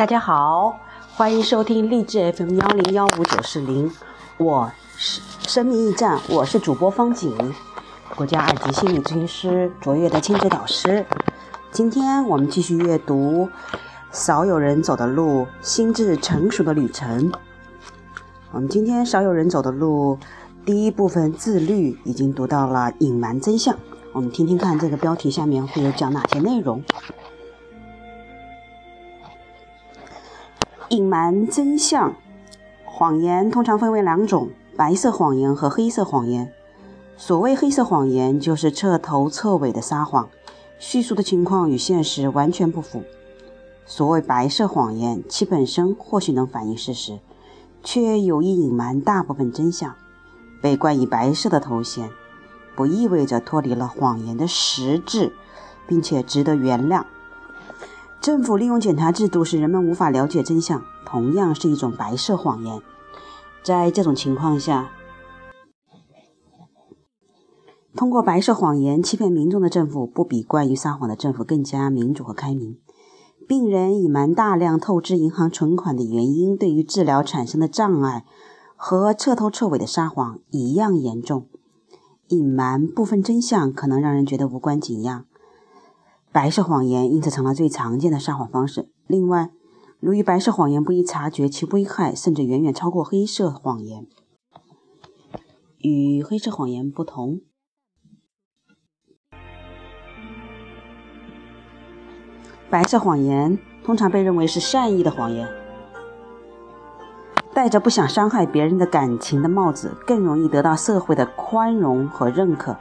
大家好，欢迎收听励志 FM 幺零幺五九四零，我是生命驿站，我是主播方景，国家二级心理咨询师，卓越的亲子导师。今天我们继续阅读《少有人走的路：心智成熟的旅程》。我们今天少有人走的路第一部分自律已经读到了隐瞒真相，我们听听看这个标题下面会有讲哪些内容。隐瞒真相，谎言通常分为两种：白色谎言和黑色谎言。所谓黑色谎言，就是彻头彻尾的撒谎，叙述的情况与现实完全不符。所谓白色谎言，其本身或许能反映事实，却有意隐瞒大部分真相。被冠以白色的头衔，不意味着脱离了谎言的实质，并且值得原谅。政府利用检查制度使人们无法了解真相，同样是一种白色谎言。在这种情况下，通过白色谎言欺骗民众的政府，不比惯于撒谎的政府更加民主和开明。病人隐瞒大量透支银行存款的原因，对于治疗产生的障碍，和彻头彻尾的撒谎一样严重。隐瞒部分真相，可能让人觉得无关紧要。白色谎言因此成了最常见的撒谎方式。另外，由于白色谎言不易察觉，其危害甚至远远超过黑色谎言。与黑色谎言不同，白色谎言通常被认为是善意的谎言，戴着不想伤害别人的感情的帽子，更容易得到社会的宽容和认可。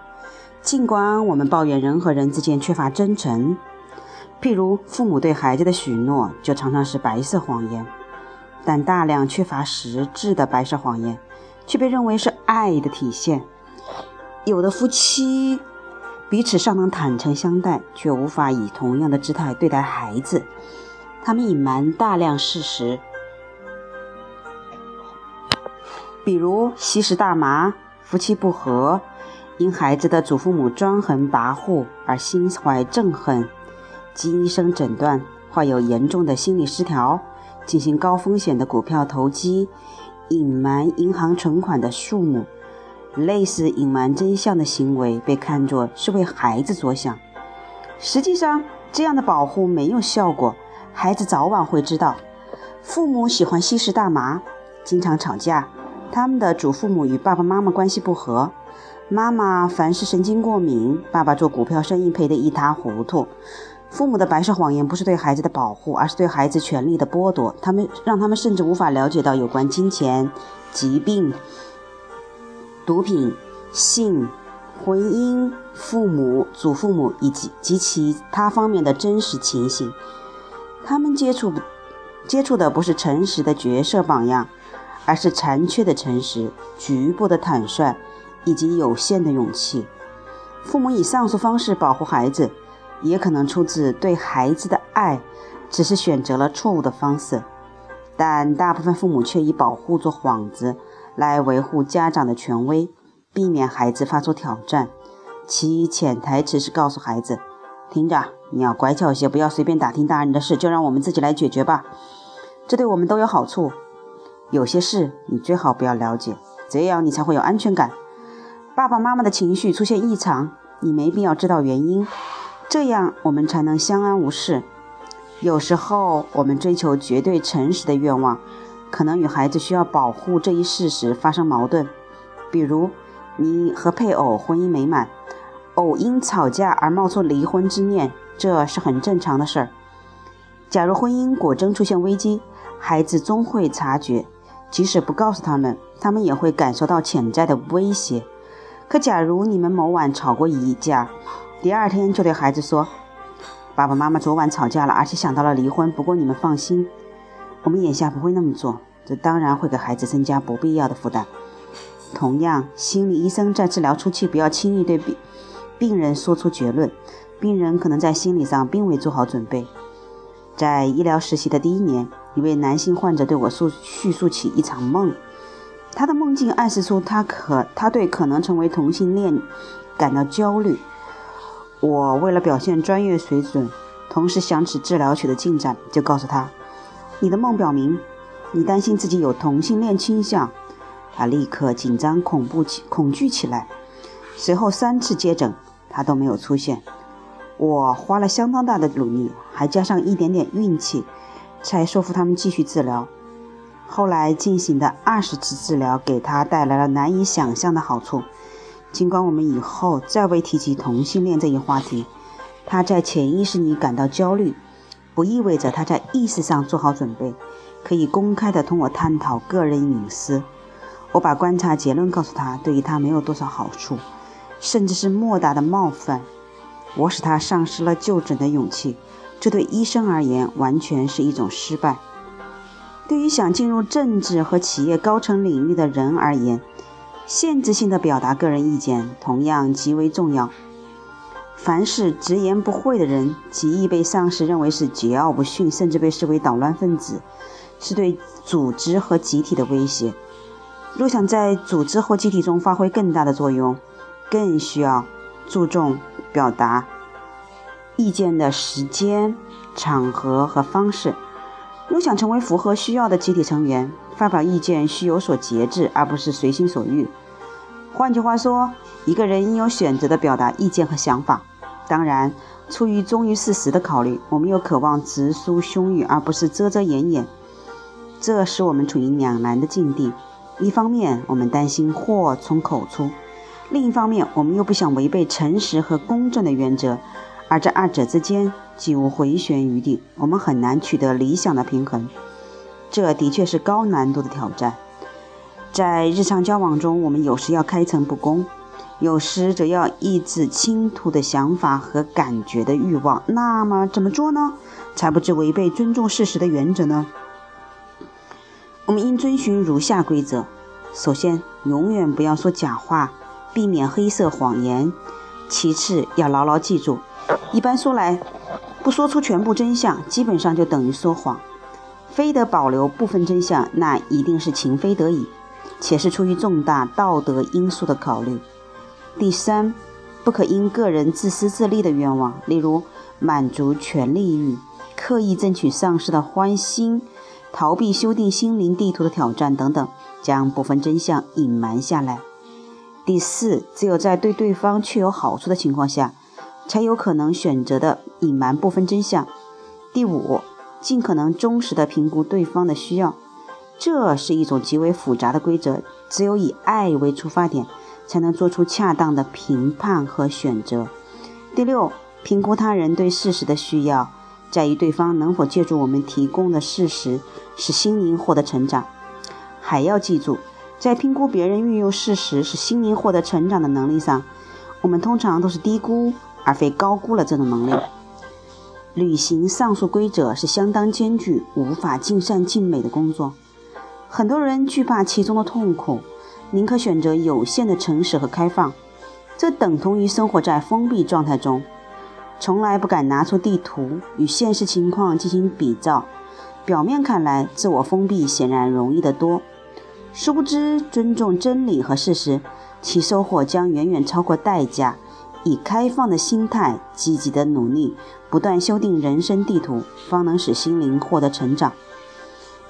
尽管我们抱怨人和人之间缺乏真诚，譬如父母对孩子的许诺就常常是白色谎言，但大量缺乏实质的白色谎言却被认为是爱的体现。有的夫妻彼此尚能坦诚相待，却无法以同样的姿态对待孩子。他们隐瞒大量事实，比如吸食大麻，夫妻不和。因孩子的祖父母专横跋扈而心怀憎恨，经医生诊断患有严重的心理失调，进行高风险的股票投机，隐瞒银行存款的数目，类似隐瞒真相的行为被看作是为孩子着想。实际上，这样的保护没有效果，孩子早晚会知道。父母喜欢吸食大麻，经常吵架，他们的祖父母与爸爸妈妈关系不和。妈妈凡是神经过敏，爸爸做股票生意赔得一塌糊涂。父母的白色谎言不是对孩子的保护，而是对孩子权利的剥夺。他们让他们甚至无法了解到有关金钱、疾病、毒品、性、婚姻、父母、祖父母以及及其他方面的真实情形。他们接触接触的不是诚实的角色榜样，而是残缺的诚实、局部的坦率。以及有限的勇气，父母以上述方式保护孩子，也可能出自对孩子的爱，只是选择了错误的方式。但大部分父母却以保护做幌子，来维护家长的权威，避免孩子发出挑战。其潜台词是告诉孩子：“听着，你要乖巧些，不要随便打听大人的事，就让我们自己来解决吧。这对我们都有好处。有些事你最好不要了解，这样你才会有安全感。”爸爸妈妈的情绪出现异常，你没必要知道原因，这样我们才能相安无事。有时候，我们追求绝对诚实的愿望，可能与孩子需要保护这一事实发生矛盾。比如，你和配偶婚姻美满，偶因吵架而冒出离婚之念，这是很正常的事儿。假如婚姻果真出现危机，孩子终会察觉，即使不告诉他们，他们也会感受到潜在的威胁。可假如你们某晚吵过一架，第二天就对孩子说：“爸爸妈妈昨晚吵架了，而且想到了离婚。不过你们放心，我们眼下不会那么做。”这当然会给孩子增加不必要的负担。同样，心理医生在治疗初期不要轻易对病病人说出结论，病人可能在心理上并未做好准备。在医疗实习的第一年，一位男性患者对我诉叙述起一场梦。他的梦境暗示出他可他对可能成为同性恋感到焦虑。我为了表现专业水准，同时想起治疗取得进展，就告诉他：你的梦表明你担心自己有同性恋倾向。”他立刻紧张、恐怖起、恐惧起来。随后三次接诊，他都没有出现。我花了相当大的努力，还加上一点点运气，才说服他们继续治疗。后来进行的二十次治疗给他带来了难以想象的好处。尽管我们以后再未提及同性恋这一话题，他在潜意识里感到焦虑，不意味着他在意识上做好准备，可以公开地同我探讨个人隐私。我把观察结论告诉他，对于他没有多少好处，甚至是莫大的冒犯。我使他丧失了就诊的勇气，这对医生而言完全是一种失败。对于想进入政治和企业高层领域的人而言，限制性的表达个人意见同样极为重要。凡是直言不讳的人，极易被上司认为是桀骜不驯，甚至被视为捣乱分子，是对组织和集体的威胁。若想在组织或集体中发挥更大的作用，更需要注重表达意见的时间、场合和方式。若想成为符合需要的集体成员，发表意见需有所节制，而不是随心所欲。换句话说，一个人应有选择地表达意见和想法。当然，出于忠于事实的考虑，我们又渴望直抒胸臆，而不是遮遮掩掩。这使我们处于两难的境地。一方面，我们担心祸从口出；另一方面，我们又不想违背诚实和公正的原则，而这二者之间既无回旋余地，我们很难取得理想的平衡。这的确是高难度的挑战。在日常交往中，我们有时要开诚布公，有时则要抑制倾吐的想法和感觉的欲望。那么，怎么做呢？才不致违背尊重事实的原则呢？我们应遵循如下规则：首先，永远不要说假话，避免黑色谎言；其次，要牢牢记住，一般说来，不说出全部真相，基本上就等于说谎；非得保留部分真相，那一定是情非得已，且是出于重大道德因素的考虑。第三，不可因个人自私自利的愿望，例如满足权力欲，刻意争取上司的欢心。逃避修订心灵地图的挑战等等，将部分真相隐瞒下来。第四，只有在对对方确有好处的情况下，才有可能选择的隐瞒部分真相。第五，尽可能忠实的评估对方的需要，这是一种极为复杂的规则。只有以爱为出发点，才能做出恰当的评判和选择。第六，评估他人对事实的需要。在于对方能否借助我们提供的事实，使心灵获得成长。还要记住，在评估别人运用事实使心灵获得成长的能力上，我们通常都是低估而非高估了这种能力。履行上述规则是相当艰巨、无法尽善尽美的工作。很多人惧怕其中的痛苦，宁可选择有限的诚实和开放，这等同于生活在封闭状态中。从来不敢拿出地图与现实情况进行比照，表面看来自我封闭显然容易得多，殊不知尊重真理和事实，其收获将远远超过代价。以开放的心态，积极的努力，不断修订人生地图，方能使心灵获得成长。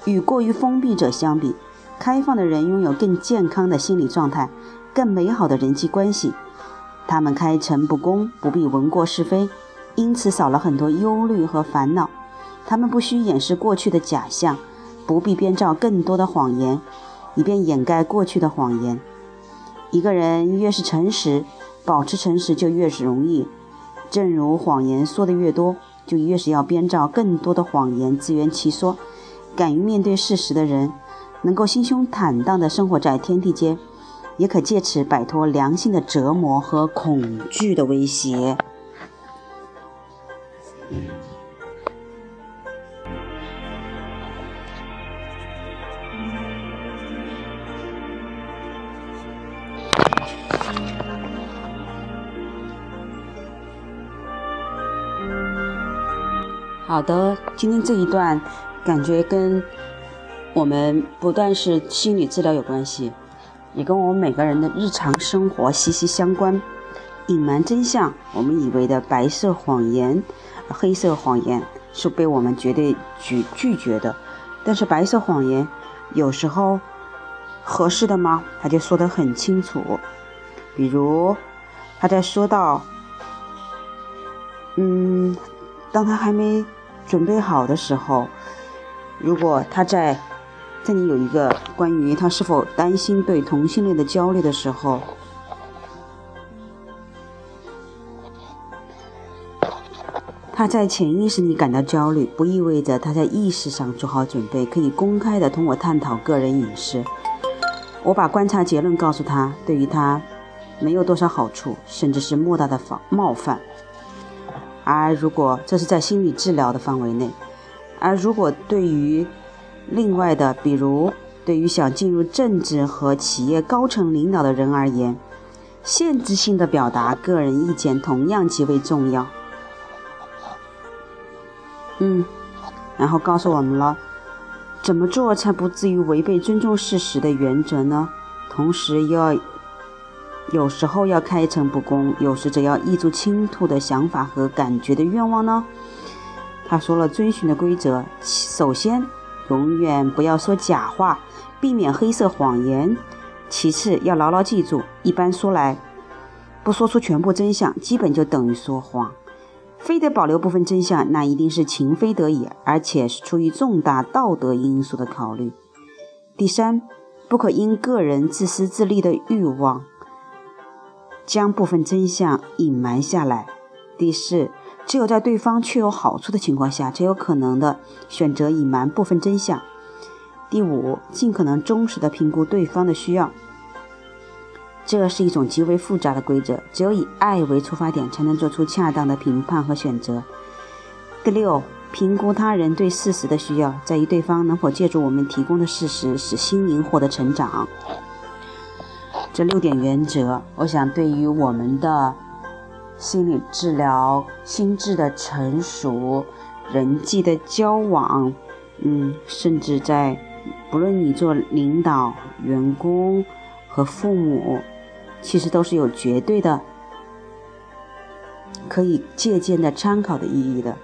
与过于封闭者相比，开放的人拥有更健康的心理状态，更美好的人际关系。他们开诚布公，不必闻过是非，因此少了很多忧虑和烦恼。他们不需掩饰过去的假象，不必编造更多的谎言，以便掩盖过去的谎言。一个人越是诚实，保持诚实就越是容易。正如谎言说的越多，就越是要编造更多的谎言自圆其说。敢于面对事实的人，能够心胸坦荡地生活在天地间。也可借此摆脱良心的折磨和恐惧的威胁。好的，今天这一段感觉跟我们不但是心理治疗有关系。也跟我们每个人的日常生活息息相关。隐瞒真相，我们以为的白色谎言、黑色谎言，是被我们绝对拒拒绝的。但是白色谎言有时候合适的吗？他就说得很清楚。比如他在说到，嗯，当他还没准备好的时候，如果他在在你有一个关于他是否担心对同性恋的焦虑的时候。他在潜意识里感到焦虑，不意味着他在意识上做好准备，可以公开的同我探讨个人隐私。我把观察结论告诉他，对于他没有多少好处，甚至是莫大的冒冒犯。而如果这是在心理治疗的范围内，而如果对于另外的，比如对于想进入政治和企业高层领导的人而言，限制性的表达个人意见同样极为重要。嗯，然后告诉我们了，怎么做才不至于违背尊重事实的原则呢？同时又要有时候要开诚布公，有时则要抑住倾吐的想法和感觉的愿望呢？他说了遵循的规则：首先，永远不要说假话，避免黑色谎言；其次，要牢牢记住，一般说来，不说出全部真相，基本就等于说谎。非得保留部分真相，那一定是情非得已，而且是出于重大道德因素的考虑。第三，不可因个人自私自利的欲望，将部分真相隐瞒下来。第四，只有在对方确有好处的情况下，才有可能的选择隐瞒部分真相。第五，尽可能忠实的评估对方的需要。这是一种极为复杂的规则，只有以爱为出发点，才能做出恰当的评判和选择。第六，评估他人对事实的需要，在于对方能否借助我们提供的事实，使心灵获得成长。这六点原则，我想对于我们的心理治疗、心智的成熟、人际的交往，嗯，甚至在不论你做领导、员工和父母。其实都是有绝对的可以借鉴的参考的意义的，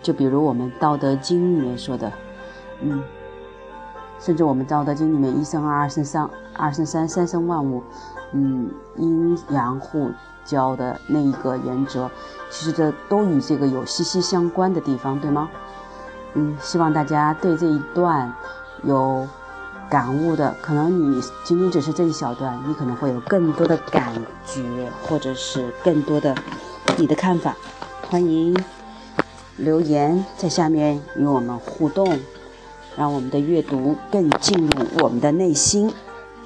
就比如我们《道德经》里面说的，嗯，甚至我们《道德经》里面一生二，二生三，二生三，三生万物，嗯，阴阳互交的那一个原则，其实这都与这个有息息相关的地方，对吗？嗯，希望大家对这一段有。感悟的，可能你仅仅只是这一小段，你可能会有更多的感觉，或者是更多的你的看法。欢迎留言在下面与我们互动，让我们的阅读更进入我们的内心。